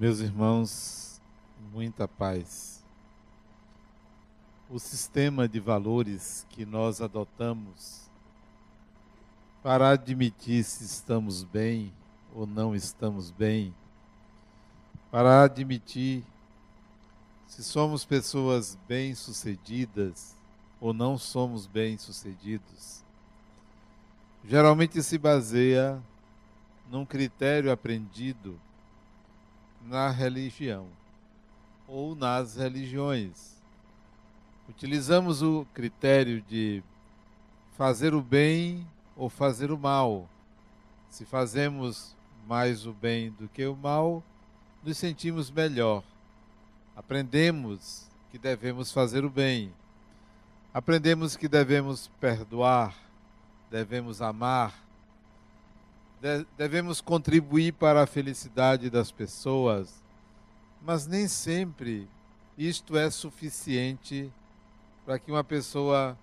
Meus irmãos, muita paz. O sistema de valores que nós adotamos para admitir se estamos bem ou não estamos bem, para admitir se somos pessoas bem-sucedidas ou não somos bem-sucedidos, geralmente se baseia num critério aprendido na religião ou nas religiões. Utilizamos o critério de fazer o bem ou fazer o mal. Se fazemos mais o bem do que o mal, nos sentimos melhor. Aprendemos que devemos fazer o bem. Aprendemos que devemos perdoar, devemos amar, devemos contribuir para a felicidade das pessoas, mas nem sempre isto é suficiente para que uma pessoa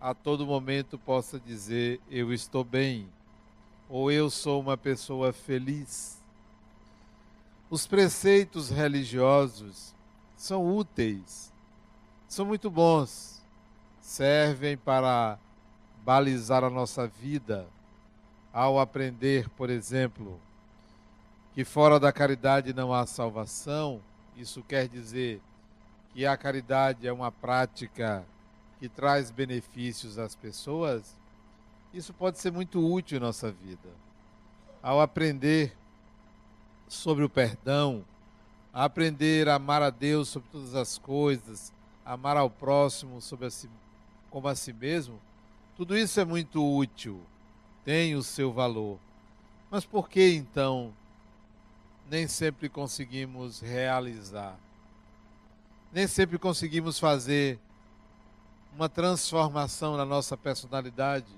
a todo momento possa dizer eu estou bem ou eu sou uma pessoa feliz. Os preceitos religiosos são úteis, são muito bons, servem para balizar a nossa vida ao aprender, por exemplo, que fora da caridade não há salvação, isso quer dizer que a caridade é uma prática que traz benefícios às pessoas, isso pode ser muito útil em nossa vida. Ao aprender sobre o perdão, a aprender a amar a Deus sobre todas as coisas, amar ao próximo sobre a si, como a si mesmo, tudo isso é muito útil tem o seu valor. Mas por que então nem sempre conseguimos realizar? Nem sempre conseguimos fazer uma transformação na nossa personalidade,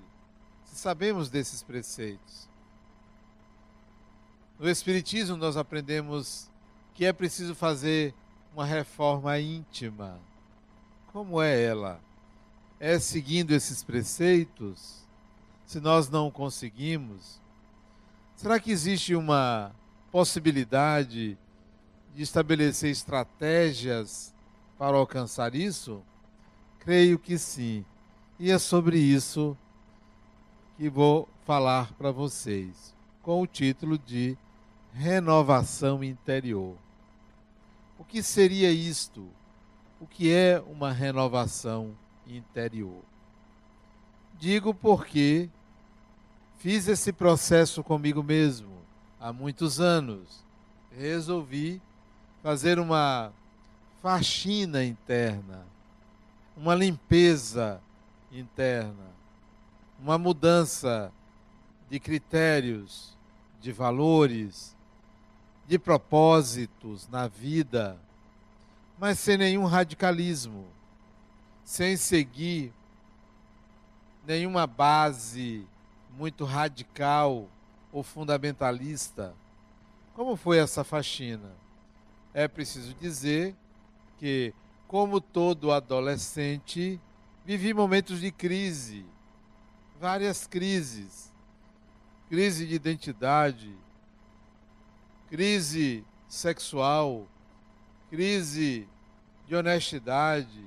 se sabemos desses preceitos. No Espiritismo, nós aprendemos que é preciso fazer uma reforma íntima. Como é ela? É seguindo esses preceitos? Se nós não conseguimos, será que existe uma possibilidade de estabelecer estratégias para alcançar isso? Creio que sim. E é sobre isso que vou falar para vocês, com o título de Renovação Interior. O que seria isto? O que é uma renovação interior? Digo porque fiz esse processo comigo mesmo há muitos anos. Resolvi fazer uma faxina interna, uma limpeza interna, uma mudança de critérios, de valores, de propósitos na vida, mas sem nenhum radicalismo, sem seguir nenhuma base muito radical ou fundamentalista. Como foi essa faxina? É preciso dizer que, como todo adolescente, vivi momentos de crise, várias crises. Crise de identidade, crise sexual, crise de honestidade,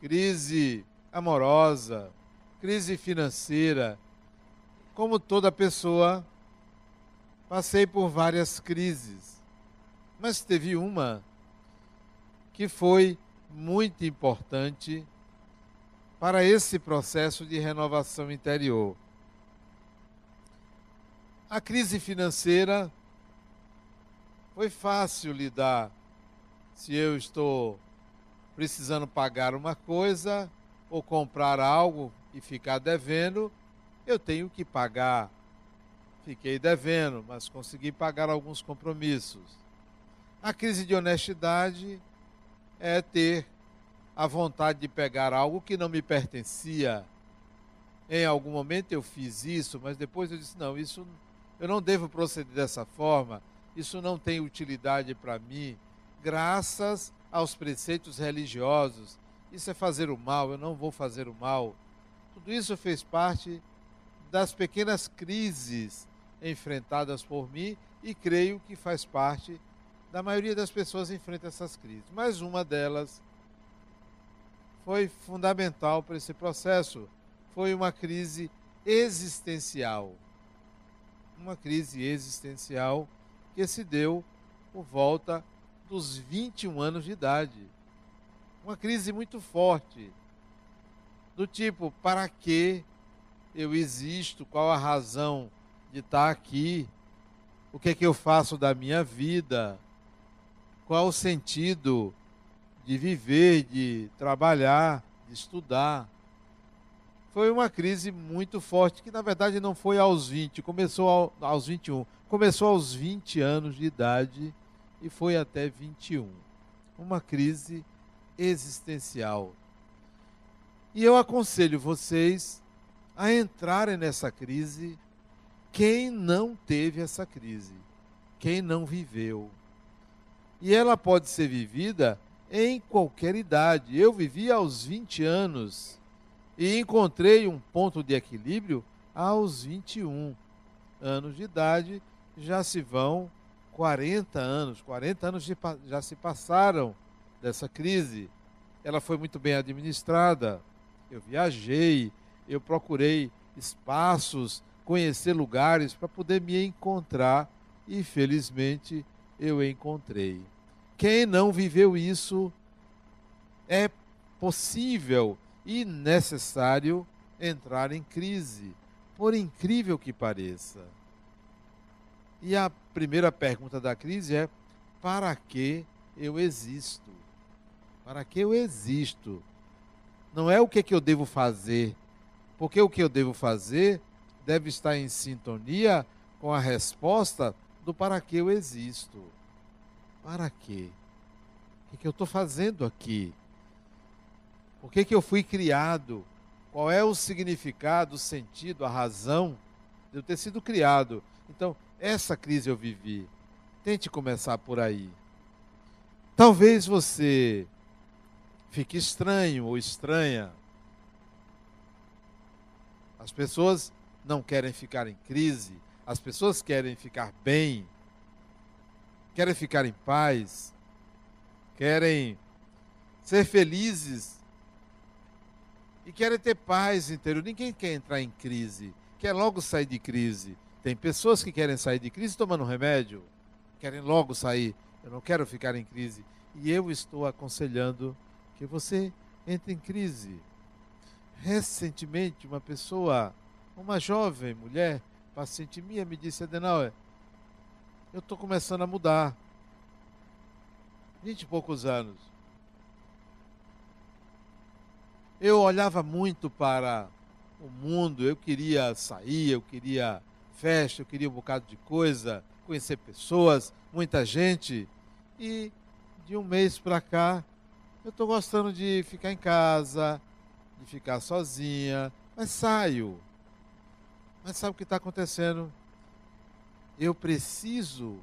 crise amorosa, crise financeira. Como toda pessoa, passei por várias crises, mas teve uma que foi muito importante para esse processo de renovação interior. A crise financeira foi fácil lidar se eu estou precisando pagar uma coisa ou comprar algo e ficar devendo, eu tenho que pagar. Fiquei devendo, mas consegui pagar alguns compromissos. A crise de honestidade é ter a vontade de pegar algo que não me pertencia. Em algum momento eu fiz isso, mas depois eu disse: não, isso eu não devo proceder dessa forma, isso não tem utilidade para mim, graças aos preceitos religiosos. Isso é fazer o mal, eu não vou fazer o mal. Tudo isso fez parte das pequenas crises enfrentadas por mim e creio que faz parte da maioria das pessoas enfrenta essas crises, mas uma delas foi fundamental para esse processo. Foi uma crise existencial. Uma crise existencial que se deu por volta dos 21 anos de idade. Uma crise muito forte. Do tipo, para que eu existo? Qual a razão de estar aqui? O que é que eu faço da minha vida? Qual o sentido de viver, de trabalhar, de estudar? Foi uma crise muito forte, que na verdade não foi aos 20, começou ao, aos 21, começou aos 20 anos de idade e foi até 21. Uma crise existencial. E eu aconselho vocês a entrarem nessa crise quem não teve essa crise, quem não viveu. E ela pode ser vivida em qualquer idade. Eu vivi aos 20 anos e encontrei um ponto de equilíbrio aos 21 anos de idade. Já se vão 40 anos, 40 anos já se passaram dessa crise. Ela foi muito bem administrada. Eu viajei, eu procurei espaços, conhecer lugares para poder me encontrar e felizmente eu encontrei. Quem não viveu isso é possível e necessário entrar em crise, por incrível que pareça. E a primeira pergunta da crise é: para que eu existo? Para que eu existo? Não é o que, que eu devo fazer, porque o que eu devo fazer deve estar em sintonia com a resposta do para que eu existo. Para quê? O que, que eu estou fazendo aqui? Por que, que eu fui criado? Qual é o significado, o sentido, a razão de eu ter sido criado? Então, essa crise eu vivi. Tente começar por aí. Talvez você fique estranho ou estranha. As pessoas não querem ficar em crise, as pessoas querem ficar bem, querem ficar em paz, querem ser felizes e querem ter paz interior. Ninguém quer entrar em crise, quer logo sair de crise. Tem pessoas que querem sair de crise tomando remédio, querem logo sair. Eu não quero ficar em crise. E eu estou aconselhando que você entre em crise. Recentemente, uma pessoa, uma jovem mulher, paciente minha, me disse: Adenauer, eu estou começando a mudar. Vinte e poucos anos eu olhava muito para o mundo, eu queria sair, eu queria festa, eu queria um bocado de coisa, conhecer pessoas, muita gente. E de um mês para cá, eu estou gostando de ficar em casa, de ficar sozinha, mas saio. Mas sabe o que está acontecendo? Eu preciso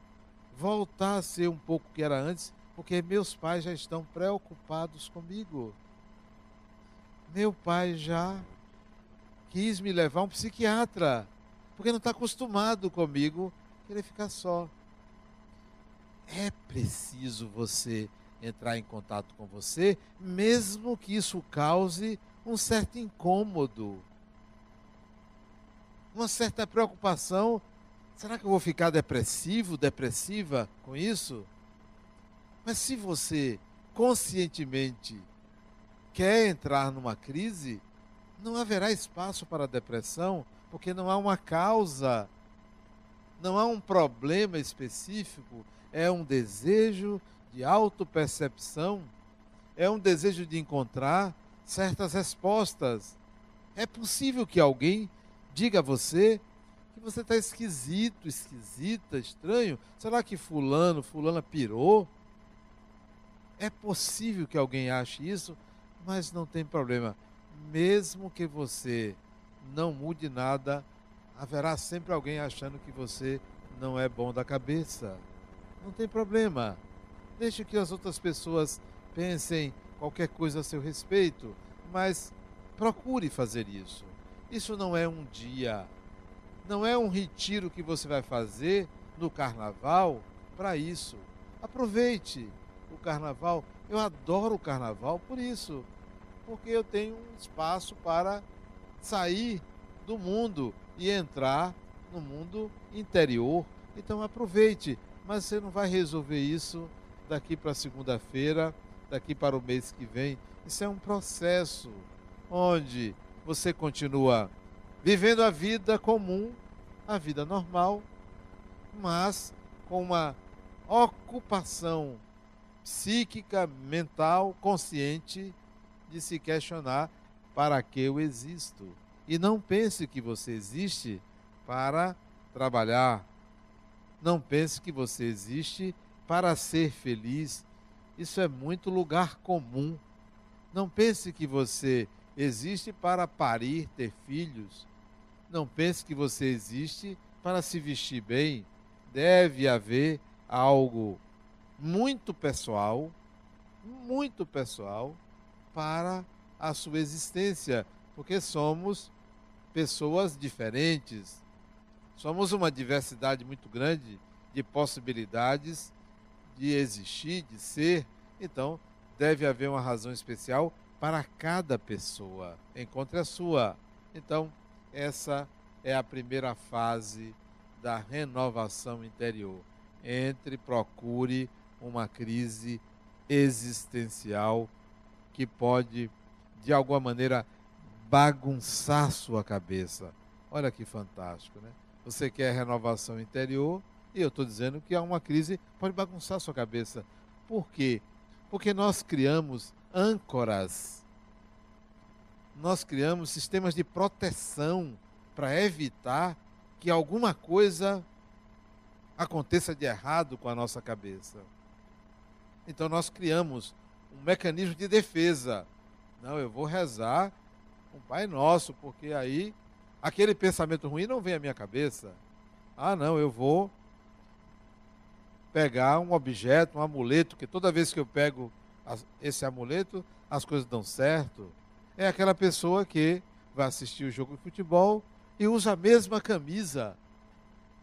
voltar a ser um pouco o que era antes, porque meus pais já estão preocupados comigo. Meu pai já quis me levar a um psiquiatra, porque não está acostumado comigo querer ficar só. É preciso você entrar em contato com você, mesmo que isso cause um certo incômodo, uma certa preocupação. Será que eu vou ficar depressivo, depressiva com isso? Mas se você conscientemente quer entrar numa crise, não haverá espaço para depressão, porque não há uma causa, não há um problema específico, é um desejo de autopercepção, é um desejo de encontrar certas respostas. É possível que alguém diga a você que você está esquisito, esquisita, estranho. Será que fulano, fulana pirou? É possível que alguém ache isso? Mas não tem problema. Mesmo que você não mude nada, haverá sempre alguém achando que você não é bom da cabeça. Não tem problema. Deixe que as outras pessoas pensem qualquer coisa a seu respeito, mas procure fazer isso. Isso não é um dia, não é um retiro que você vai fazer no carnaval para isso. Aproveite o carnaval. Eu adoro o carnaval por isso, porque eu tenho um espaço para sair do mundo e entrar no mundo interior. Então aproveite, mas você não vai resolver isso daqui para segunda-feira, daqui para o mês que vem. Isso é um processo onde você continua vivendo a vida comum, a vida normal, mas com uma ocupação psíquica, mental, consciente de se questionar para que eu existo. E não pense que você existe para trabalhar. Não pense que você existe para ser feliz. Isso é muito lugar comum. Não pense que você existe para parir, ter filhos. Não pense que você existe para se vestir bem. Deve haver algo muito pessoal, muito pessoal, para a sua existência, porque somos pessoas diferentes, somos uma diversidade muito grande de possibilidades de existir, de ser, então deve haver uma razão especial para cada pessoa. Encontre a sua. Então, essa é a primeira fase da renovação interior. Entre, procure uma crise existencial que pode, de alguma maneira, bagunçar sua cabeça. Olha que fantástico, né? Você quer renovação interior e eu estou dizendo que há uma crise pode bagunçar sua cabeça. Por quê? Porque nós criamos âncoras, nós criamos sistemas de proteção para evitar que alguma coisa aconteça de errado com a nossa cabeça. Então nós criamos um mecanismo de defesa. Não, eu vou rezar um Pai Nosso, porque aí aquele pensamento ruim não vem à minha cabeça. Ah, não, eu vou pegar um objeto, um amuleto, que toda vez que eu pego esse amuleto, as coisas dão certo. É aquela pessoa que vai assistir o jogo de futebol e usa a mesma camisa.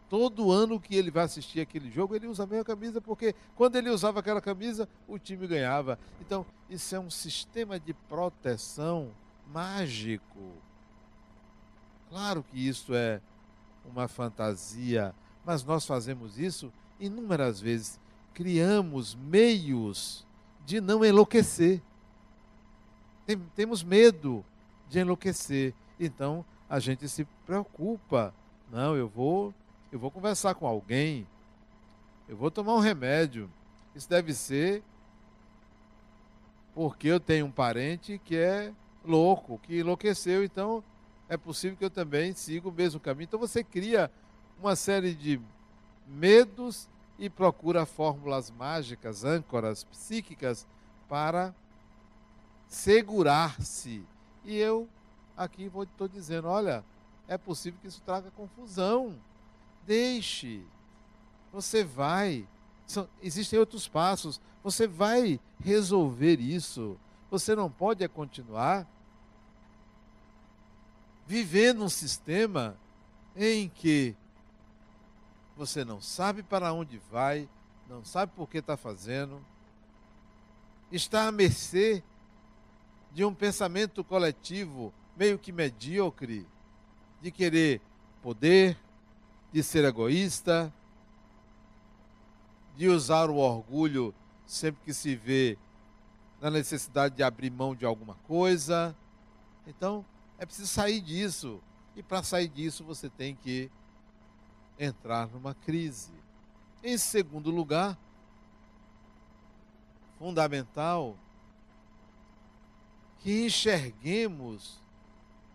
Todo ano que ele vai assistir aquele jogo, ele usa a mesma camisa, porque quando ele usava aquela camisa, o time ganhava. Então, isso é um sistema de proteção mágico. Claro que isso é uma fantasia, mas nós fazemos isso inúmeras vezes. Criamos meios de não enlouquecer. Tem, temos medo de enlouquecer. Então a gente se preocupa. Não, eu vou eu vou conversar com alguém, eu vou tomar um remédio. Isso deve ser porque eu tenho um parente que é louco, que enlouqueceu, então é possível que eu também siga o mesmo caminho. Então você cria uma série de medos e procura fórmulas mágicas, âncoras psíquicas para segurar-se. E eu aqui estou dizendo, olha, é possível que isso traga confusão. Deixe. Você vai. São, existem outros passos. Você vai resolver isso. Você não pode é continuar vivendo um sistema em que você não sabe para onde vai, não sabe por que está fazendo, está à mercê de um pensamento coletivo meio que medíocre, de querer poder, de ser egoísta, de usar o orgulho sempre que se vê na necessidade de abrir mão de alguma coisa. Então, é preciso sair disso. E para sair disso, você tem que entrar numa crise. Em segundo lugar, fundamental, que enxerguemos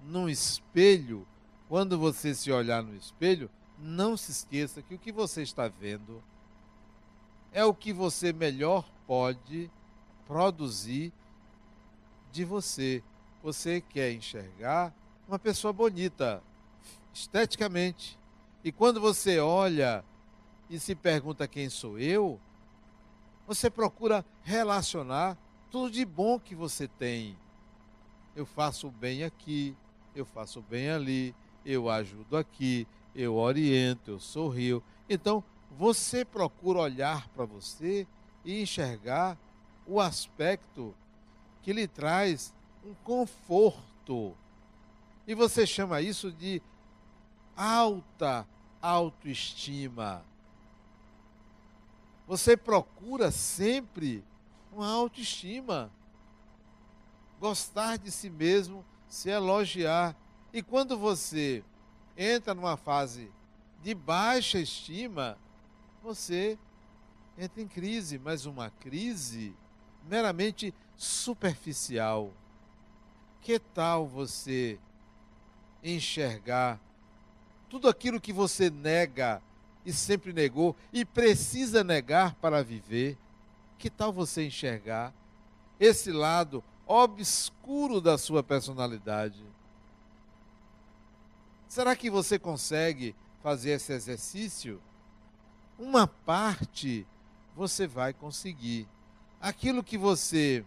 num espelho, quando você se olhar no espelho, não se esqueça que o que você está vendo é o que você melhor pode produzir de você. Você quer enxergar uma pessoa bonita, esteticamente. E quando você olha e se pergunta quem sou eu, você procura relacionar tudo de bom que você tem. Eu faço bem aqui, eu faço bem ali, eu ajudo aqui, eu oriento, eu sorrio. Então, você procura olhar para você e enxergar o aspecto que lhe traz um conforto. E você chama isso de alta autoestima. Você procura sempre uma autoestima. Gostar de si mesmo, se elogiar. E quando você entra numa fase de baixa estima, você entra em crise, mas uma crise meramente superficial. Que tal você enxergar tudo aquilo que você nega e sempre negou e precisa negar para viver? Que tal você enxergar esse lado obscuro da sua personalidade? Será que você consegue fazer esse exercício? Uma parte você vai conseguir. Aquilo que você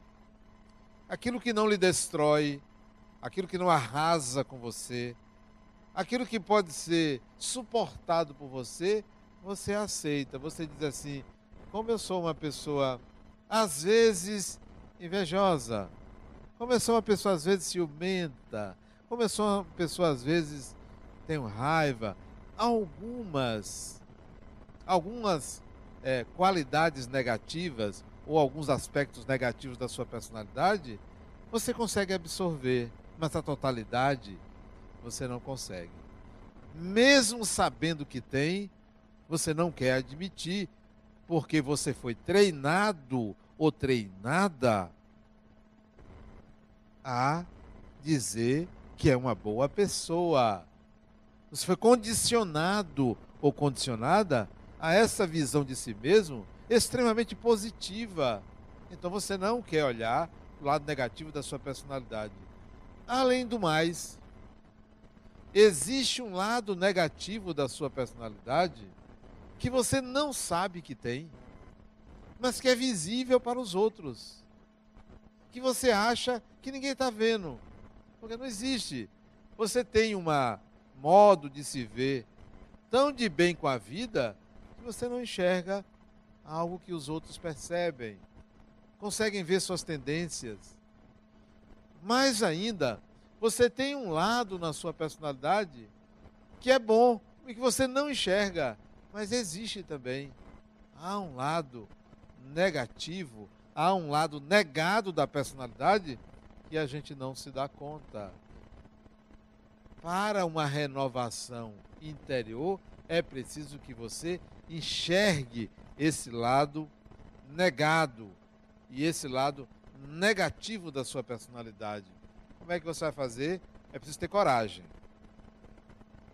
aquilo que não lhe destrói, aquilo que não arrasa com você, aquilo que pode ser suportado por você, você aceita. Você diz assim: como eu sou uma pessoa, às vezes, invejosa, como eu sou uma pessoa, às vezes, ciumenta, como eu sou uma pessoa, às vezes, tenho raiva, algumas, algumas é, qualidades negativas ou alguns aspectos negativos da sua personalidade, você consegue absorver, mas a totalidade você não consegue. Mesmo sabendo que tem, você não quer admitir, porque você foi treinado ou treinada a dizer que é uma boa pessoa. Você foi condicionado ou condicionada a essa visão de si mesmo extremamente positiva. Então você não quer olhar o lado negativo da sua personalidade. Além do mais, existe um lado negativo da sua personalidade que você não sabe que tem, mas que é visível para os outros. Que você acha que ninguém está vendo, porque não existe. Você tem um modo de se ver tão de bem com a vida que você não enxerga algo que os outros percebem, conseguem ver suas tendências. Mais ainda, você tem um lado na sua personalidade que é bom e que você não enxerga, mas existe também. Há um lado negativo, há um lado negado da personalidade que a gente não se dá conta. Para uma renovação interior, é preciso que você enxergue esse lado negado e esse lado negativo da sua personalidade. Como é que você vai fazer? É preciso ter coragem.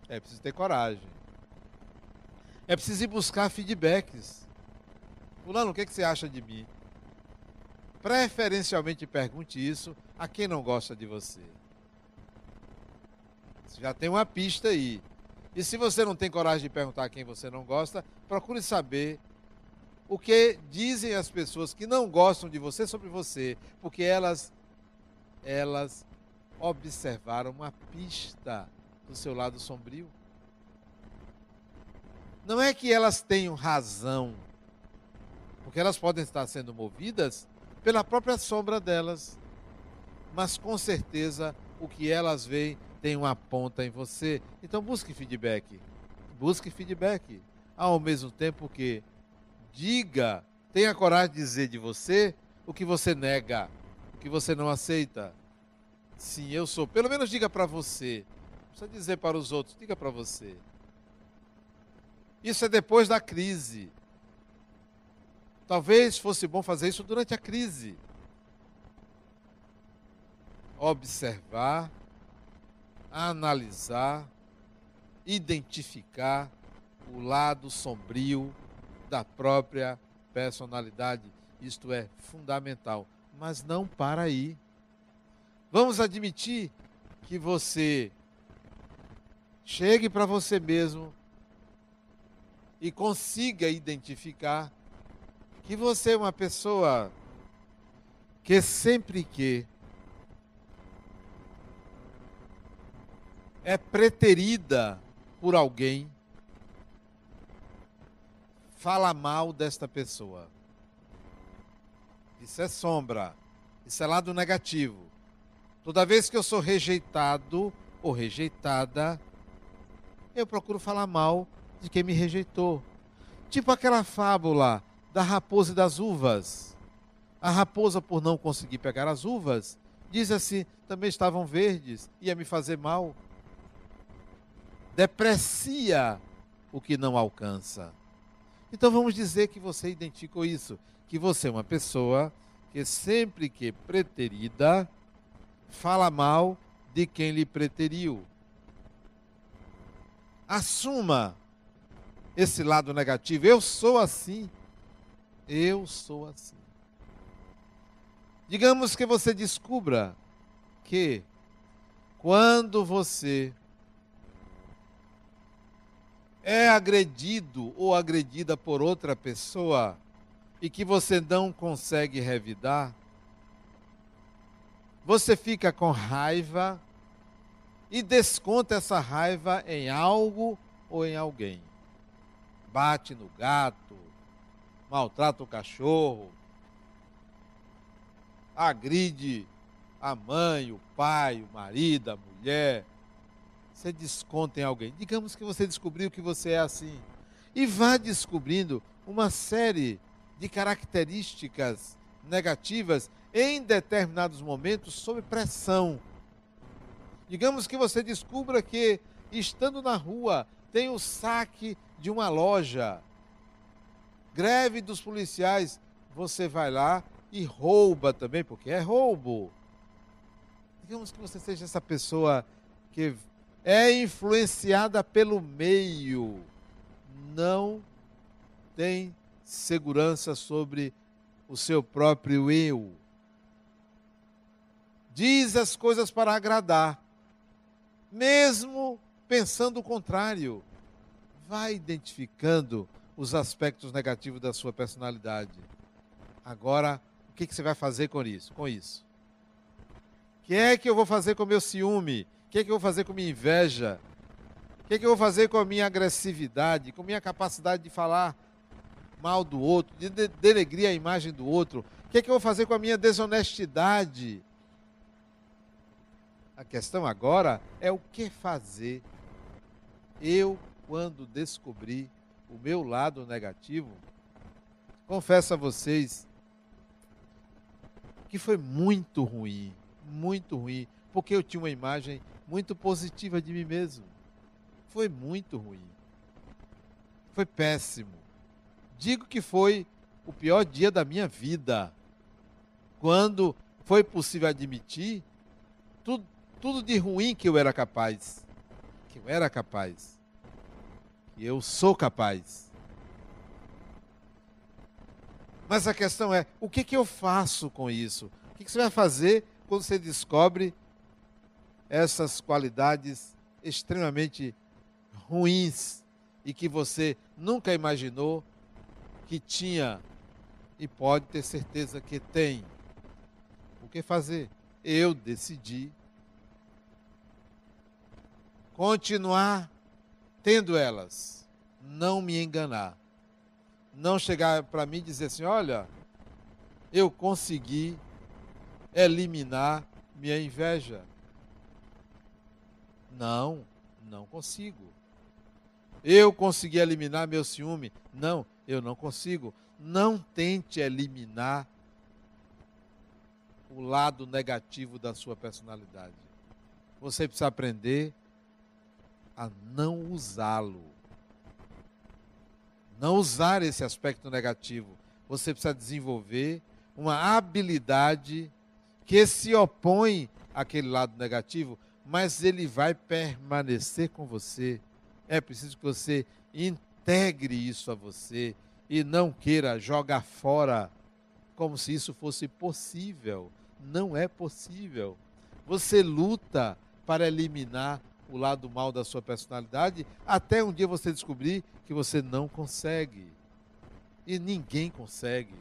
É preciso ter coragem. É preciso ir buscar feedbacks. Fulano, o que, é que você acha de mim? Preferencialmente pergunte isso a quem não gosta de você. Você já tem uma pista aí. E se você não tem coragem de perguntar a quem você não gosta, procure saber o que dizem as pessoas que não gostam de você sobre você, porque elas elas observaram uma pista do seu lado sombrio. Não é que elas tenham razão, porque elas podem estar sendo movidas pela própria sombra delas, mas com certeza o que elas veem tem uma ponta em você. Então busque feedback. Busque feedback. Ao mesmo tempo que Diga, tenha coragem de dizer de você o que você nega, o que você não aceita. Sim, eu sou. Pelo menos diga para você. Não precisa dizer para os outros, diga para você. Isso é depois da crise. Talvez fosse bom fazer isso durante a crise. Observar, analisar, identificar o lado sombrio da própria personalidade. Isto é fundamental. Mas não para aí. Vamos admitir que você chegue para você mesmo e consiga identificar que você é uma pessoa que sempre que é preterida por alguém, fala mal desta pessoa. Isso é sombra. Isso é lado negativo. Toda vez que eu sou rejeitado ou rejeitada, eu procuro falar mal de quem me rejeitou. Tipo aquela fábula da raposa e das uvas. A raposa, por não conseguir pegar as uvas, diz assim: também estavam verdes, ia me fazer mal. Deprecia o que não alcança. Então vamos dizer que você identificou isso, que você é uma pessoa que sempre que preterida fala mal de quem lhe preteriu. Assuma esse lado negativo. Eu sou assim. Eu sou assim. Digamos que você descubra que quando você é agredido ou agredida por outra pessoa e que você não consegue revidar, você fica com raiva e desconta essa raiva em algo ou em alguém. Bate no gato, maltrata o cachorro, agride a mãe, o pai, o marido, a mulher. Você desconta em alguém. Digamos que você descobriu que você é assim. E vá descobrindo uma série de características negativas em determinados momentos sob pressão. Digamos que você descubra que, estando na rua, tem o saque de uma loja. Greve dos policiais. Você vai lá e rouba também, porque é roubo. Digamos que você seja essa pessoa que é influenciada pelo meio, não tem segurança sobre o seu próprio eu. Diz as coisas para agradar, mesmo pensando o contrário. Vai identificando os aspectos negativos da sua personalidade. Agora, que, que você vai fazer com isso? Com isso? O que é que eu vou fazer com o meu ciúme? O que é que eu vou fazer com minha inveja? O que é que eu vou fazer com a minha agressividade? Com minha capacidade de falar mal do outro, de denegrir a imagem do outro? O que é que eu vou fazer com a minha desonestidade? A questão agora é o que fazer. Eu, quando descobri o meu lado negativo, confesso a vocês que foi muito ruim, muito ruim, porque eu tinha uma imagem muito positiva de mim mesmo. Foi muito ruim. Foi péssimo. Digo que foi o pior dia da minha vida. Quando foi possível admitir tudo, tudo de ruim que eu era capaz. Que eu era capaz. Que eu sou capaz. Mas a questão é: o que, que eu faço com isso? O que, que você vai fazer quando você descobre essas qualidades extremamente ruins e que você nunca imaginou que tinha e pode ter certeza que tem? O que fazer? Eu decidi continuar tendo elas, não me enganar não chegar para mim e dizer assim: olha, eu consegui eliminar minha inveja. Não, não consigo. Eu consegui eliminar meu ciúme. Não, eu não consigo. Não tente eliminar o lado negativo da sua personalidade. Você precisa aprender a não usá-lo não usar esse aspecto negativo. Você precisa desenvolver uma habilidade que se opõe àquele lado negativo, mas ele vai permanecer com você. É preciso que você integre isso a você e não queira jogar fora como se isso fosse possível. Não é possível. Você luta para eliminar o lado mal da sua personalidade, até um dia você descobrir que você não consegue. E ninguém consegue.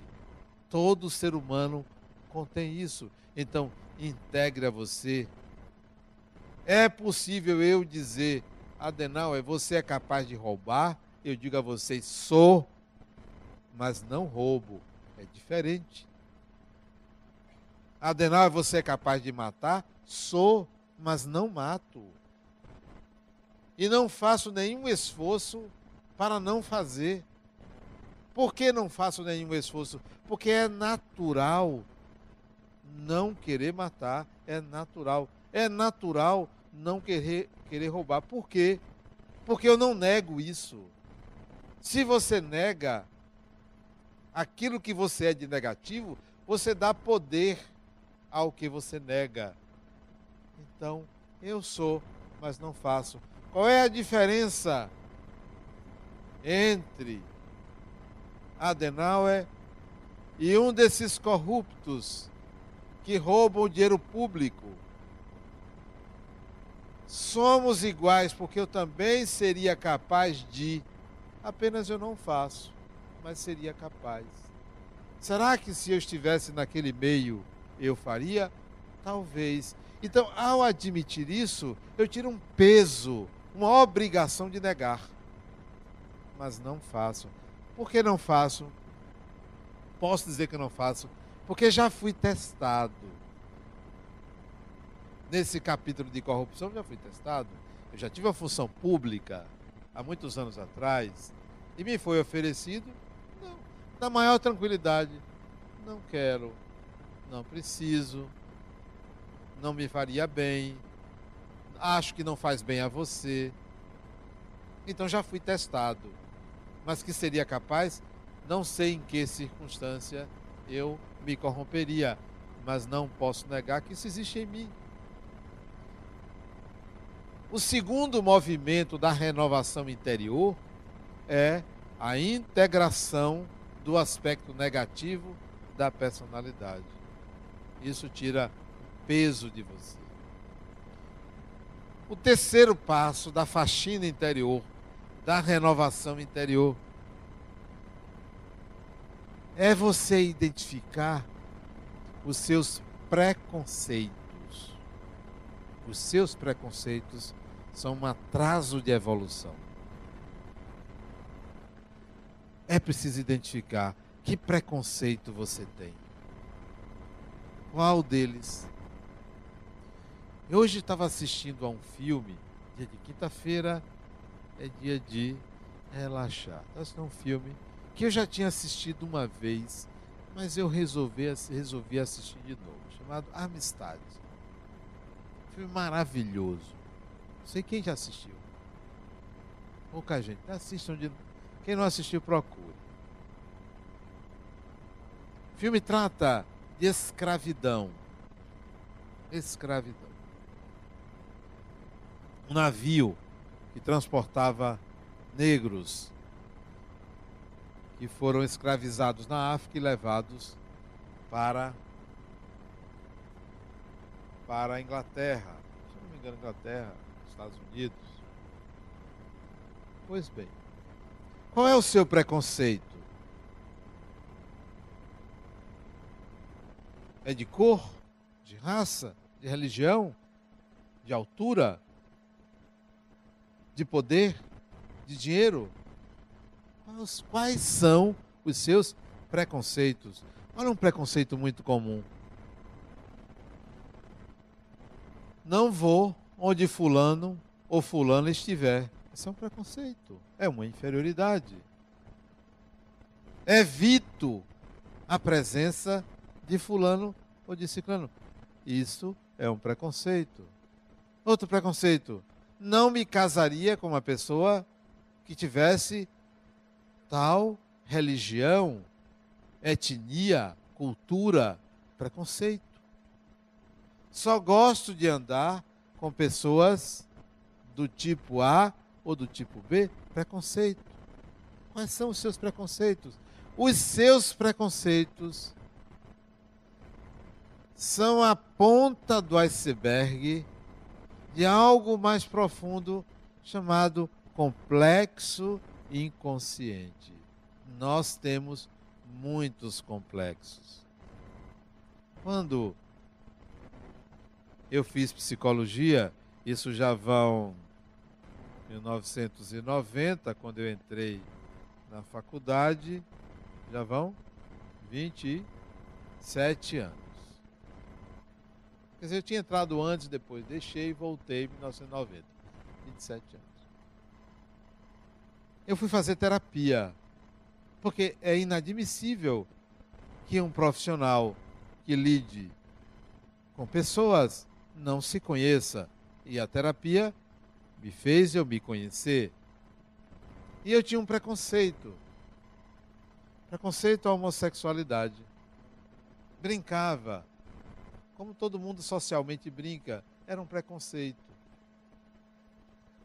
Todo ser humano contém isso. Então, integre a você. É possível eu dizer, Adenal, é você é capaz de roubar? Eu digo a vocês, sou. mas não roubo. É diferente. Adenauer, você é capaz de matar? Sou, mas não mato. E não faço nenhum esforço para não fazer. Por que não faço nenhum esforço? Porque é natural não querer matar, é natural. É natural não querer, querer roubar. Por quê? Porque eu não nego isso. Se você nega aquilo que você é de negativo, você dá poder ao que você nega. Então, eu sou, mas não faço. Qual é a diferença entre Adenauer e um desses corruptos que roubam o dinheiro público? Somos iguais porque eu também seria capaz de, apenas eu não faço, mas seria capaz. Será que se eu estivesse naquele meio eu faria? Talvez. Então, ao admitir isso, eu tiro um peso, uma obrigação de negar. Mas não faço. Por que não faço? Posso dizer que não faço, porque já fui testado. Nesse capítulo de corrupção, já fui testado. Eu já tive uma função pública há muitos anos atrás e me foi oferecido, não, na maior tranquilidade. Não quero, não preciso, não me faria bem, acho que não faz bem a você. Então já fui testado. Mas que seria capaz, não sei em que circunstância eu me corromperia, mas não posso negar que isso existe em mim. O segundo movimento da renovação interior é a integração do aspecto negativo da personalidade. Isso tira peso de você. O terceiro passo da faxina interior, da renovação interior, é você identificar os seus preconceitos. Os seus preconceitos são um atraso de evolução. É preciso identificar que preconceito você tem. Qual deles? Eu hoje estava assistindo a um filme, dia de quinta-feira é dia de relaxar. Estava assistindo a um filme que eu já tinha assistido uma vez, mas eu resolvi, resolvi assistir de novo, chamado Amistade. filme maravilhoso. Não sei quem já assistiu. Pouca gente. Assistam de. Quem não assistiu, procure. O filme trata de escravidão. Escravidão. Um navio que transportava negros que foram escravizados na África e levados para para a Inglaterra. Se não me engano, Inglaterra, Estados Unidos. Pois bem. Qual é o seu preconceito? É de cor, de raça, de religião, de altura, de poder, de dinheiro? Quais, são os seus preconceitos? Olha um preconceito muito comum. Não vou onde fulano ou fulano estiver. Isso é um preconceito. É uma inferioridade. Evito a presença de fulano ou de ciclano. Isso é um preconceito. Outro preconceito. Não me casaria com uma pessoa que tivesse tal religião, etnia, cultura, preconceito. Só gosto de andar com pessoas do tipo A ou do tipo B, preconceito. Quais são os seus preconceitos? Os seus preconceitos são a ponta do iceberg de algo mais profundo chamado complexo inconsciente. Nós temos muitos complexos. Quando eu fiz psicologia, isso já vão 1990, quando eu entrei na faculdade, Já vão 27 anos. Quer dizer, eu tinha entrado antes, depois deixei e voltei em 1990. 27 anos. Eu fui fazer terapia, porque é inadmissível que um profissional que lide com pessoas não se conheça. E a terapia me fez eu me conhecer. E eu tinha um preconceito. Preconceito à homossexualidade. Brincava. Como todo mundo socialmente brinca, era um preconceito.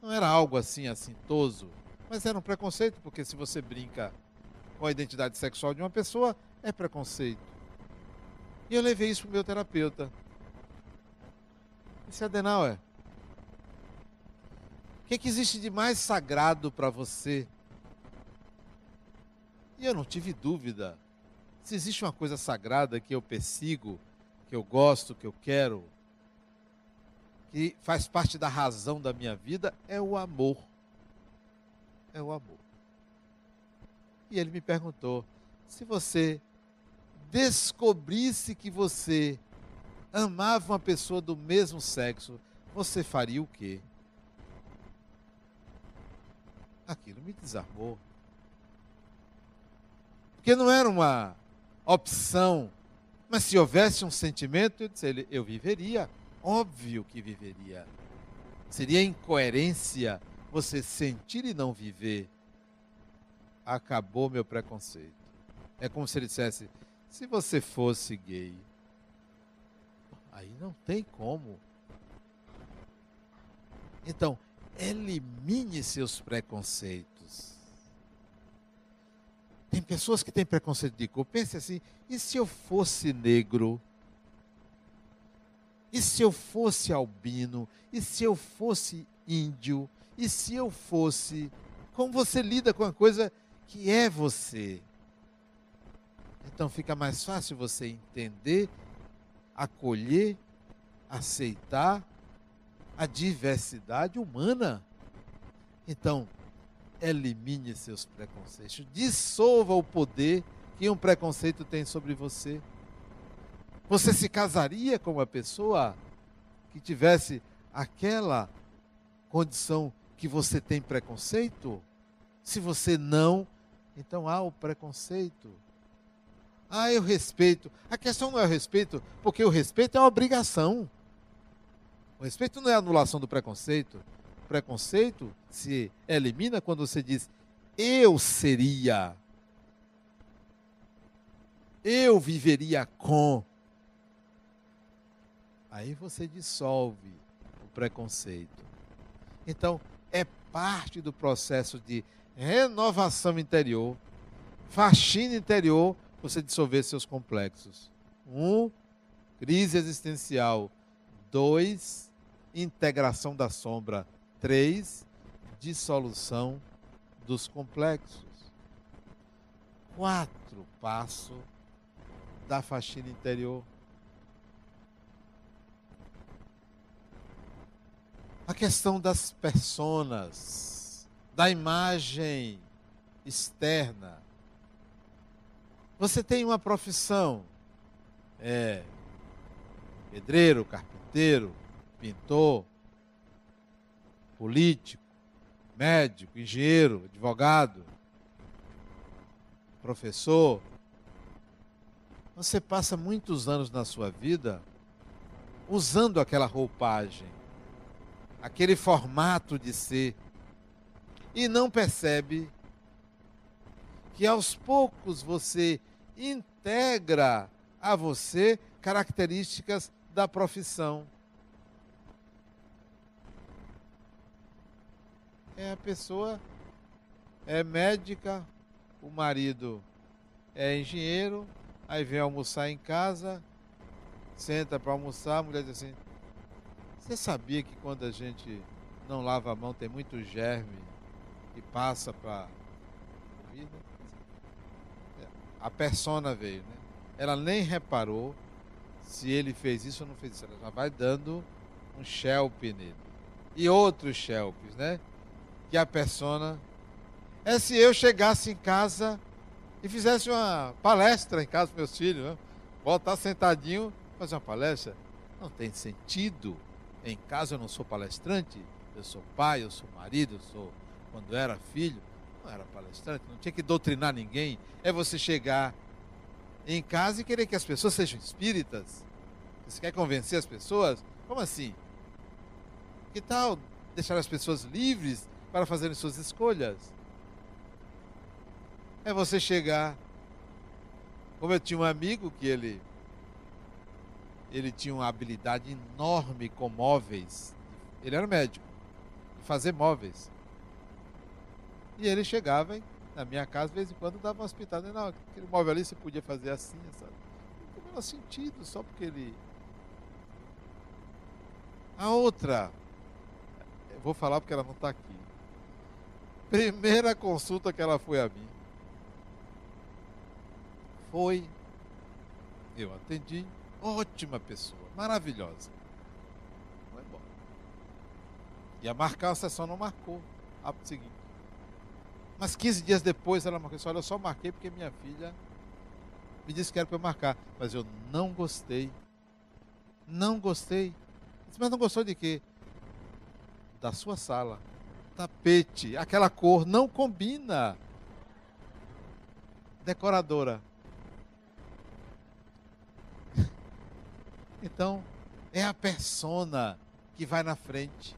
Não era algo assim assintoso, mas era um preconceito, porque se você brinca com a identidade sexual de uma pessoa, é preconceito. E eu levei isso para o meu terapeuta. Esse Adenauer, o que, que existe de mais sagrado para você? E eu não tive dúvida. Se existe uma coisa sagrada que eu persigo, que eu gosto, que eu quero, que faz parte da razão da minha vida, é o amor. É o amor. E ele me perguntou: se você descobrisse que você amava uma pessoa do mesmo sexo, você faria o quê? Aquilo me desarmou. Porque não era uma opção. Mas se houvesse um sentimento, eu, disse, eu viveria. Óbvio que viveria. Seria incoerência você sentir e não viver. Acabou meu preconceito. É como se ele dissesse: se você fosse gay, aí não tem como. Então, elimine seus preconceitos. Tem pessoas que têm preconceito de cor. Pense assim: e se eu fosse negro? E se eu fosse albino? E se eu fosse índio? E se eu fosse. Como você lida com a coisa que é você? Então fica mais fácil você entender, acolher, aceitar a diversidade humana. Então, elimine seus preconceitos, dissolva o poder que um preconceito tem sobre você. Você se casaria com uma pessoa que tivesse aquela condição que você tem preconceito? Se você não, então há o preconceito. Ah, eu respeito. A questão não é o respeito, porque o respeito é uma obrigação. O respeito não é a anulação do preconceito. O preconceito se elimina quando você diz eu seria. Eu viveria com. Aí você dissolve o preconceito. Então, é parte do processo de renovação interior, faxina interior, você dissolver seus complexos. Um, crise existencial. Dois, integração da sombra. Três, dissolução dos complexos. Quatro, passo da faxina interior. A questão das personas, da imagem externa você tem uma profissão, é pedreiro, carpinteiro, pintor, político, médico, engenheiro, advogado, professor. Você passa muitos anos na sua vida usando aquela roupagem, aquele formato de ser, e não percebe que aos poucos você integra a você características da profissão. É a pessoa é médica, o marido é engenheiro, aí vem almoçar em casa, senta para almoçar, a mulher diz assim: Você sabia que quando a gente não lava a mão tem muito germe e passa para a comida? a persona veio, né? Ela nem reparou se ele fez isso ou não fez isso. Ela já vai dando um shelp nele. E outros shelps, né? Que a persona. É se eu chegasse em casa e fizesse uma palestra em casa dos meus filhos, né? voltar sentadinho, fazer uma palestra. Não tem sentido. Em casa eu não sou palestrante, eu sou pai, eu sou marido, eu sou quando era filho, não era palestrante, não tinha que doutrinar ninguém. É você chegar em casa e querer que as pessoas sejam espíritas. Você quer convencer as pessoas? Como assim? Que tal deixar as pessoas livres para fazerem suas escolhas? É você chegar. Como eu tinha um amigo que ele ele tinha uma habilidade enorme com móveis. Ele era médico, de fazer móveis. E ele chegava na minha casa, de vez em quando, dava uma hospital. Não, aquele móvel ali você podia fazer assim, sabe? Não tem menor sentido, só porque ele. A outra, eu vou falar porque ela não está aqui. Primeira consulta que ela foi a mim foi. Eu atendi, Ótima pessoa, maravilhosa. Foi embora. Ia marcar a sessão, não marcou. A seguinte. Mas 15 dias depois ela marcou. Olha, eu só marquei porque minha filha me disse que era para eu marcar. Mas eu não gostei. Não gostei. Mas não gostou de quê? Da sua sala. Tapete, aquela cor não combina. Decoradora. Então, é a persona que vai na frente.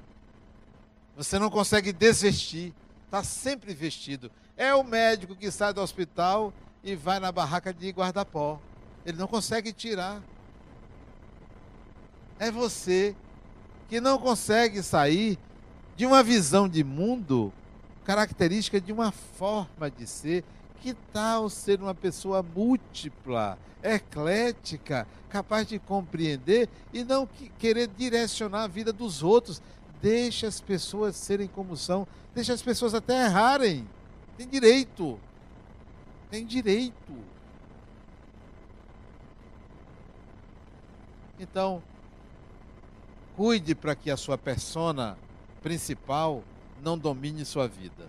Você não consegue desvestir, está sempre vestido. É o médico que sai do hospital e vai na barraca de guarda-pó. Ele não consegue tirar. É você que não consegue sair de uma visão de mundo característica de uma forma de ser. Que tal ser uma pessoa múltipla, eclética, capaz de compreender e não querer direcionar a vida dos outros. Deixa as pessoas serem como são, deixa as pessoas até errarem. Tem direito. Tem direito. Então, cuide para que a sua persona principal não domine sua vida.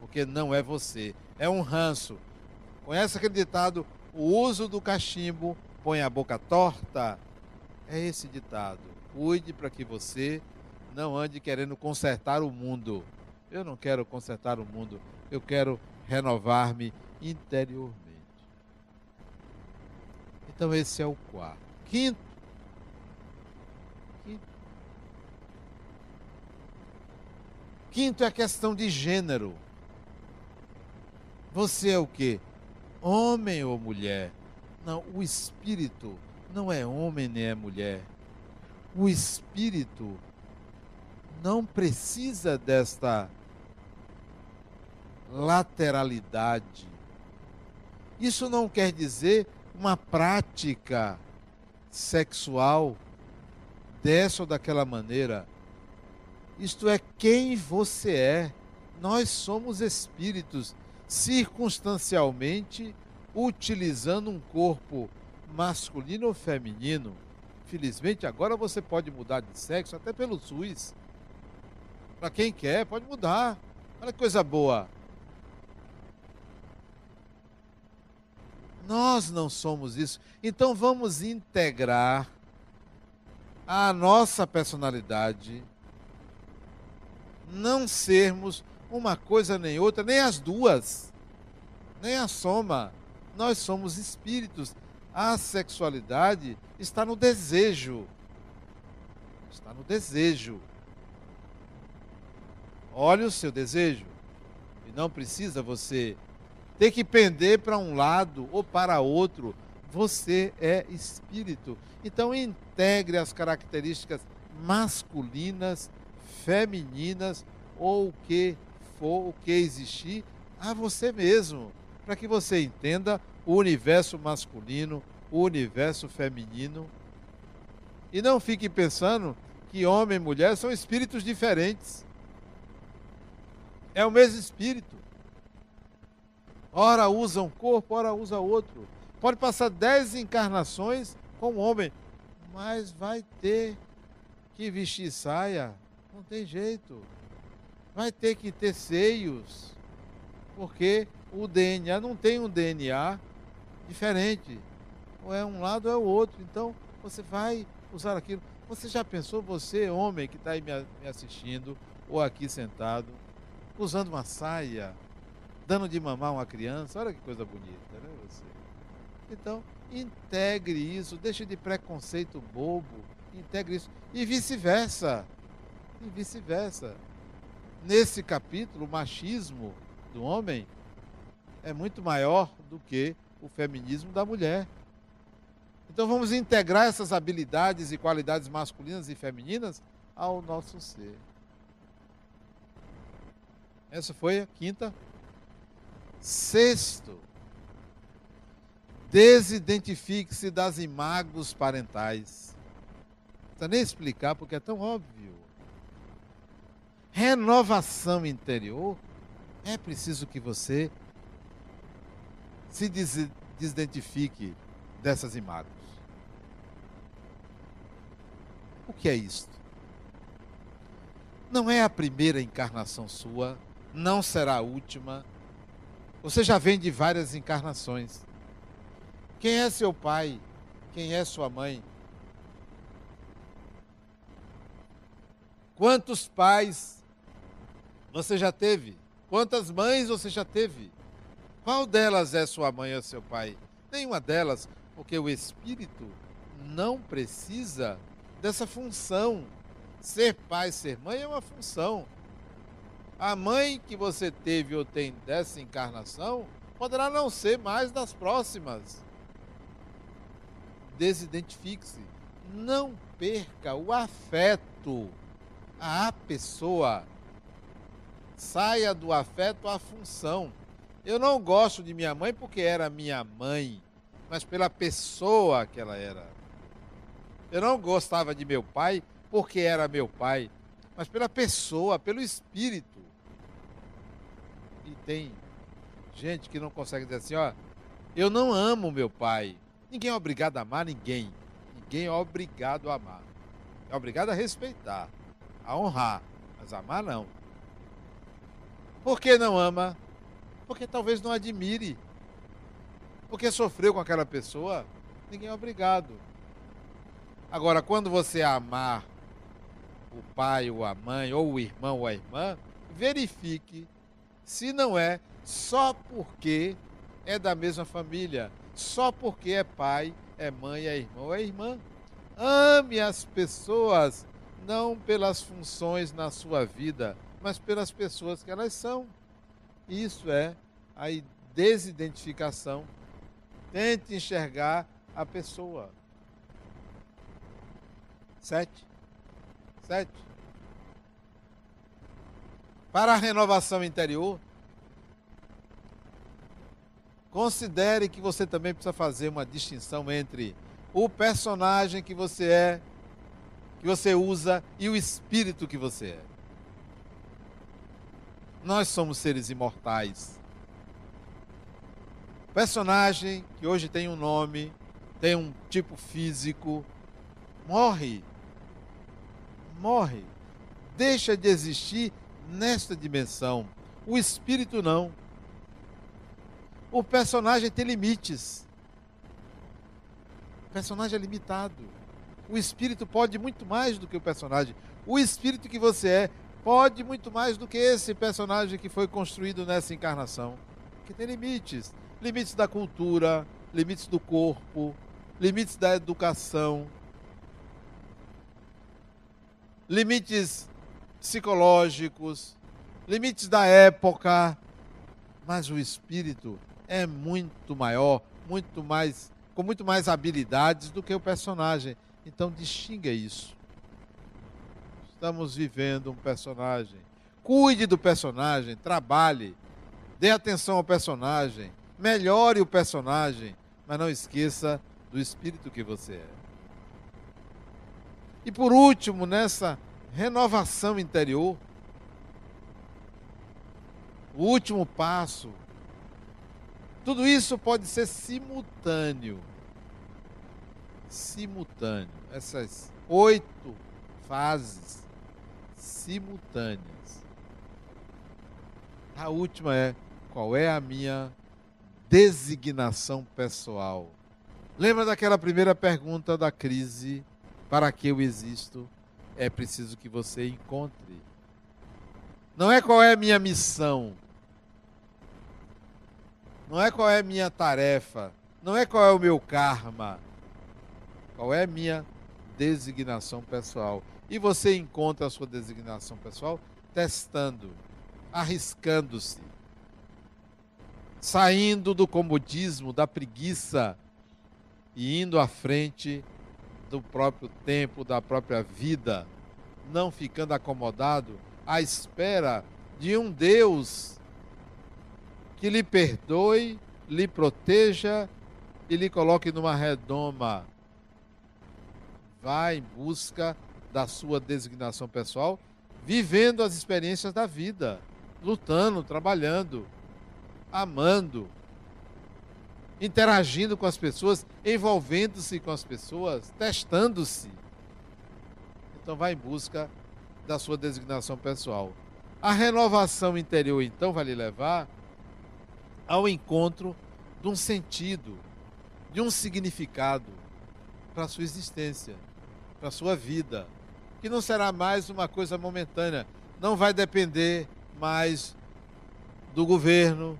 Porque não é você, é um ranço. Conhece aquele ditado: o uso do cachimbo põe a boca torta. É esse ditado. Cuide para que você não ande querendo consertar o mundo. Eu não quero consertar o mundo, eu quero renovar-me interiormente. Então esse é o quarto. Quinto. Quinto é a questão de gênero. Você é o quê? homem ou mulher. Não, o espírito não é homem nem é mulher. O espírito não precisa desta lateralidade. Isso não quer dizer uma prática sexual dessa ou daquela maneira. Isto é quem você é. Nós somos espíritos circunstancialmente utilizando um corpo masculino ou feminino. Felizmente agora você pode mudar de sexo até pelo SUS. Para quem quer, pode mudar. Olha que coisa boa. Nós não somos isso. Então vamos integrar a nossa personalidade, não sermos uma coisa nem outra, nem as duas, nem a soma. Nós somos espíritos. A sexualidade está no desejo. Está no desejo. Olha o seu desejo. E não precisa você ter que pender para um lado ou para outro. Você é espírito. Então integre as características masculinas, femininas ou o que for o que existir a você mesmo, para que você entenda o universo masculino, o universo feminino. E não fique pensando que homem e mulher são espíritos diferentes. É o mesmo espírito. Ora usa um corpo, ora usa outro. Pode passar dez encarnações com um homem, mas vai ter que vestir saia. Não tem jeito vai ter que ter seios. Porque o DNA não tem um DNA diferente. Ou é um lado ou é o outro. Então, você vai usar aquilo. Você já pensou, você, homem que está aí me assistindo, ou aqui sentado, usando uma saia, dando de mamar uma criança? Olha que coisa bonita, né? Você. Então, integre isso, deixe de preconceito bobo, integre isso. E vice-versa. E vice-versa. Nesse capítulo, o machismo do homem é muito maior do que o feminismo da mulher. Então vamos integrar essas habilidades e qualidades masculinas e femininas ao nosso ser. Essa foi a quinta. Sexto, desidentifique-se das imagens parentais. Não precisa nem explicar porque é tão óbvio. Renovação interior é preciso que você se desidentifique dessas imagens. O que é isto? Não é a primeira encarnação sua, não será a última. Você já vem de várias encarnações. Quem é seu pai? Quem é sua mãe? Quantos pais você já teve? Quantas mães você já teve? Qual delas é sua mãe ou seu pai? Nenhuma delas, porque o espírito não precisa dessa função. Ser pai, ser mãe é uma função. A mãe que você teve ou tem dessa encarnação poderá não ser mais das próximas. Desidentifique-se. Não perca o afeto à pessoa. Saia do afeto à função. Eu não gosto de minha mãe porque era minha mãe, mas pela pessoa que ela era. Eu não gostava de meu pai porque era meu pai, mas pela pessoa, pelo espírito. E tem gente que não consegue dizer assim, ó, eu não amo meu pai. Ninguém é obrigado a amar ninguém. Ninguém é obrigado a amar. É obrigado a respeitar, a honrar, mas amar não. Por que não ama? Porque talvez não admire. Porque sofreu com aquela pessoa. Ninguém é obrigado. Agora, quando você amar o pai ou a mãe, ou o irmão ou a irmã, verifique se não é só porque é da mesma família, só porque é pai, é mãe, é irmão ou é irmã. Ame as pessoas não pelas funções na sua vida, mas pelas pessoas que elas são. Isso é a desidentificação. Tente enxergar a pessoa. Sete. Sete. Para a renovação interior, considere que você também precisa fazer uma distinção entre o personagem que você é, que você usa, e o espírito que você é. Nós somos seres imortais. O personagem que hoje tem um nome, tem um tipo físico, morre morre, deixa de existir nesta dimensão. O espírito não. O personagem tem limites. O personagem é limitado. O espírito pode muito mais do que o personagem. O espírito que você é pode muito mais do que esse personagem que foi construído nessa encarnação. Que tem limites. Limites da cultura, limites do corpo, limites da educação, limites psicológicos, limites da época, mas o espírito é muito maior, muito mais com muito mais habilidades do que o personagem. Então distinga isso. Estamos vivendo um personagem. Cuide do personagem, trabalhe, dê atenção ao personagem, melhore o personagem, mas não esqueça do espírito que você é. E por último, nessa renovação interior, o último passo, tudo isso pode ser simultâneo. Simultâneo. Essas oito fases simultâneas. A última é qual é a minha designação pessoal. Lembra daquela primeira pergunta da crise: para que eu existo? É preciso que você encontre. Não é qual é a minha missão. Não é qual é a minha tarefa. Não é qual é o meu karma. Qual é a minha designação pessoal. E você encontra a sua designação pessoal testando, arriscando-se, saindo do comodismo, da preguiça e indo à frente do próprio tempo, da própria vida, não ficando acomodado à espera de um Deus que lhe perdoe, lhe proteja e lhe coloque numa redoma. Vá em busca da sua designação pessoal, vivendo as experiências da vida, lutando, trabalhando, amando, interagindo com as pessoas, envolvendo-se com as pessoas, testando-se. Então vá em busca da sua designação pessoal. A renovação interior, então, vai lhe levar ao encontro de um sentido, de um significado para a sua existência para a sua vida, que não será mais uma coisa momentânea, não vai depender mais do governo,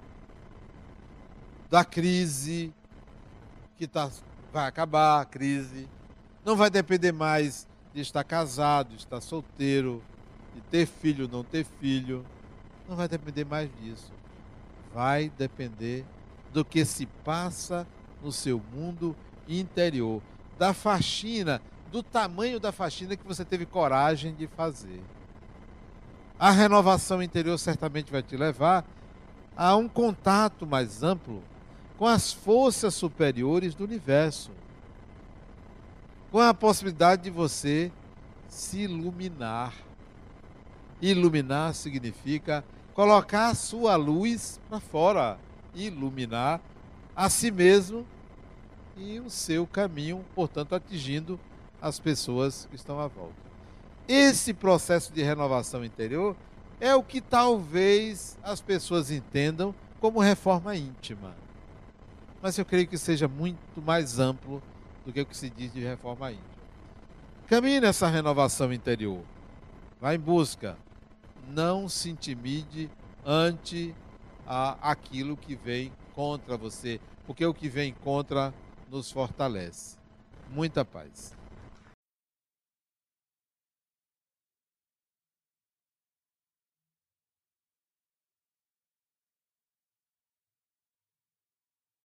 da crise que tá, vai acabar a crise, não vai depender mais de estar casado, estar solteiro, de ter filho, não ter filho, não vai depender mais disso. Vai depender do que se passa no seu mundo interior, da faxina do tamanho da faxina que você teve coragem de fazer. A renovação interior certamente vai te levar a um contato mais amplo com as forças superiores do universo. Com a possibilidade de você se iluminar. Iluminar significa colocar a sua luz para fora, iluminar a si mesmo e o seu caminho, portanto, atingindo as pessoas que estão à volta. Esse processo de renovação interior é o que talvez as pessoas entendam como reforma íntima. Mas eu creio que seja muito mais amplo do que o que se diz de reforma íntima. Caminhe nessa renovação interior. Vá em busca. Não se intimide ante a, aquilo que vem contra você, porque o que vem contra nos fortalece. Muita paz.